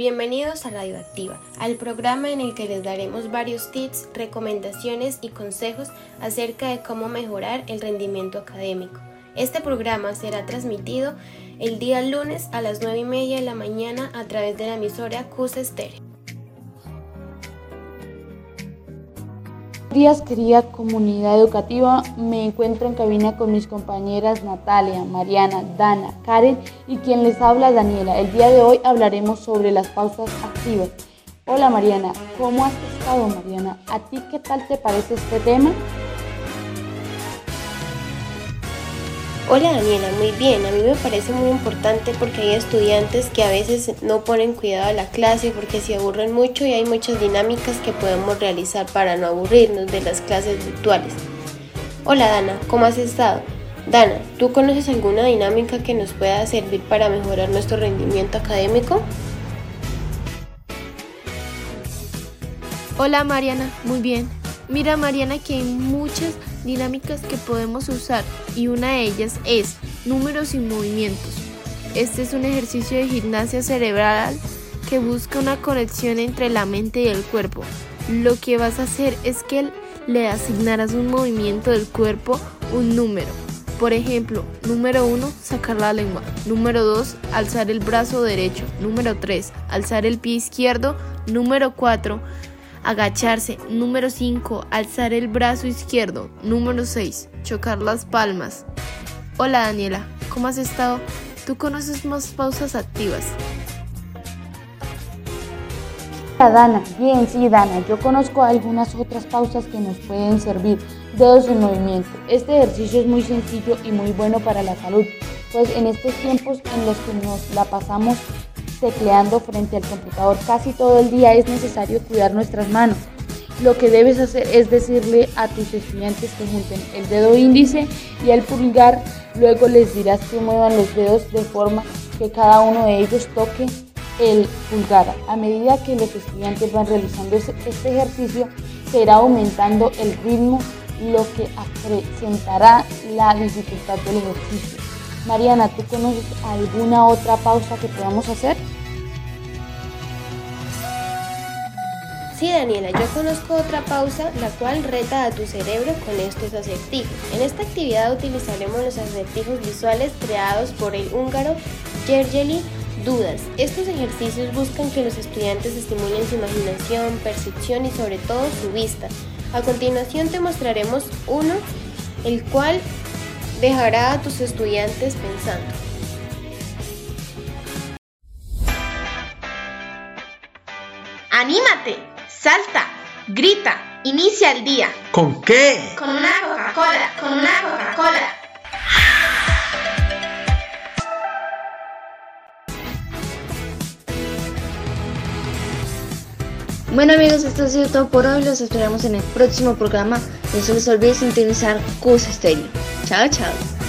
Bienvenidos a Radioactiva, al programa en el que les daremos varios tips, recomendaciones y consejos acerca de cómo mejorar el rendimiento académico. Este programa será transmitido el día lunes a las 9 y media de la mañana a través de la emisora CUS Estéreo. Días querida comunidad educativa, me encuentro en cabina con mis compañeras Natalia, Mariana, Dana, Karen y quien les habla Daniela. El día de hoy hablaremos sobre las pausas activas. Hola Mariana, ¿cómo has estado Mariana? ¿A ti qué tal te parece este tema? Hola Daniela, muy bien. A mí me parece muy importante porque hay estudiantes que a veces no ponen cuidado a la clase porque se aburren mucho y hay muchas dinámicas que podemos realizar para no aburrirnos de las clases virtuales. Hola Dana, ¿cómo has estado? Dana, ¿tú conoces alguna dinámica que nos pueda servir para mejorar nuestro rendimiento académico? Hola Mariana, muy bien. Mira Mariana que hay muchas dinámicas que podemos usar y una de ellas es números y movimientos. Este es un ejercicio de gimnasia cerebral que busca una conexión entre la mente y el cuerpo. Lo que vas a hacer es que le asignarás un movimiento del cuerpo un número. Por ejemplo, número 1, sacar la lengua. Número 2, alzar el brazo derecho. Número 3, alzar el pie izquierdo. Número 4, agacharse. Número 5, alzar el brazo izquierdo. Número 6, chocar las palmas. Hola Daniela, ¿cómo has estado? ¿Tú conoces más pausas activas? Hola Dana, bien, sí Dana, yo conozco algunas otras pausas que nos pueden servir. Dedos en movimiento. Este ejercicio es muy sencillo y muy bueno para la salud, pues en estos tiempos en los que nos la pasamos tecleando frente al computador casi todo el día es necesario cuidar nuestras manos. Lo que debes hacer es decirle a tus estudiantes que junten el dedo índice y el pulgar, luego les dirás que muevan los dedos de forma que cada uno de ellos toque el pulgar. A medida que los estudiantes van realizando este ejercicio, será aumentando el ritmo, lo que acrecentará la dificultad del ejercicio. Mariana, ¿tú conoces alguna otra pausa que podamos hacer? Sí, Daniela, yo conozco otra pausa, la cual reta a tu cerebro con estos acertijos. En esta actividad utilizaremos los acertijos visuales creados por el húngaro Gergely Dudas. Estos ejercicios buscan que los estudiantes estimulen su imaginación, percepción y sobre todo su vista. A continuación te mostraremos uno, el cual dejará a tus estudiantes pensando. ¡Anímate! ¡Salta! ¡Grita! ¡Inicia el día! ¿Con qué? Con una Coca-Cola, con una Coca-Cola. Bueno amigos, esto ha sido todo por hoy. Los esperamos en el próximo programa. No se les olvide sintonizar Cus Stereo. Chao, chao.